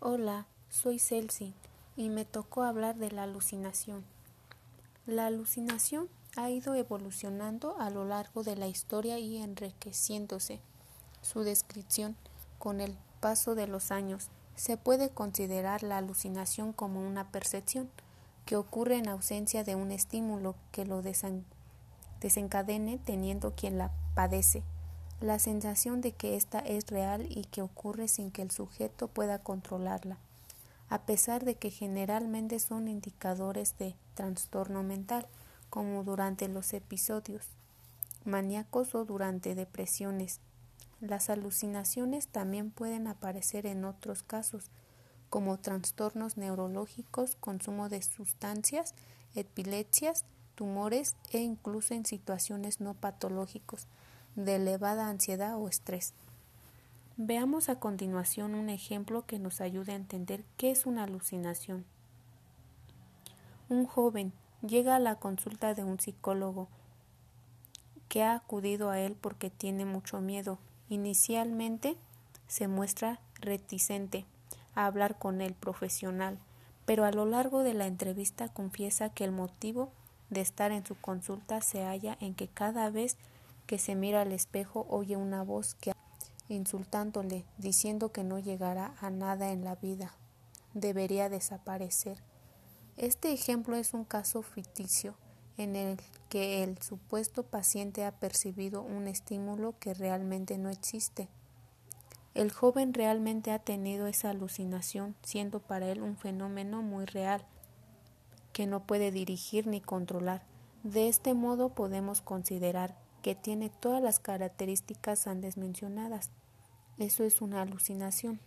Hola, soy Celsi y me tocó hablar de la alucinación. La alucinación ha ido evolucionando a lo largo de la historia y enriqueciéndose. Su descripción con el paso de los años se puede considerar la alucinación como una percepción que ocurre en ausencia de un estímulo que lo desencadene teniendo quien la padece la sensación de que ésta es real y que ocurre sin que el sujeto pueda controlarla, a pesar de que generalmente son indicadores de trastorno mental, como durante los episodios maníacos o durante depresiones. Las alucinaciones también pueden aparecer en otros casos, como trastornos neurológicos, consumo de sustancias, epilepsias, tumores e incluso en situaciones no patológicos de elevada ansiedad o estrés. Veamos a continuación un ejemplo que nos ayude a entender qué es una alucinación. Un joven llega a la consulta de un psicólogo que ha acudido a él porque tiene mucho miedo. Inicialmente se muestra reticente a hablar con el profesional, pero a lo largo de la entrevista confiesa que el motivo de estar en su consulta se halla en que cada vez que se mira al espejo oye una voz que insultándole, diciendo que no llegará a nada en la vida, debería desaparecer. Este ejemplo es un caso ficticio en el que el supuesto paciente ha percibido un estímulo que realmente no existe. El joven realmente ha tenido esa alucinación, siendo para él un fenómeno muy real, que no puede dirigir ni controlar. De este modo podemos considerar que tiene todas las características antes mencionadas. Eso es una alucinación.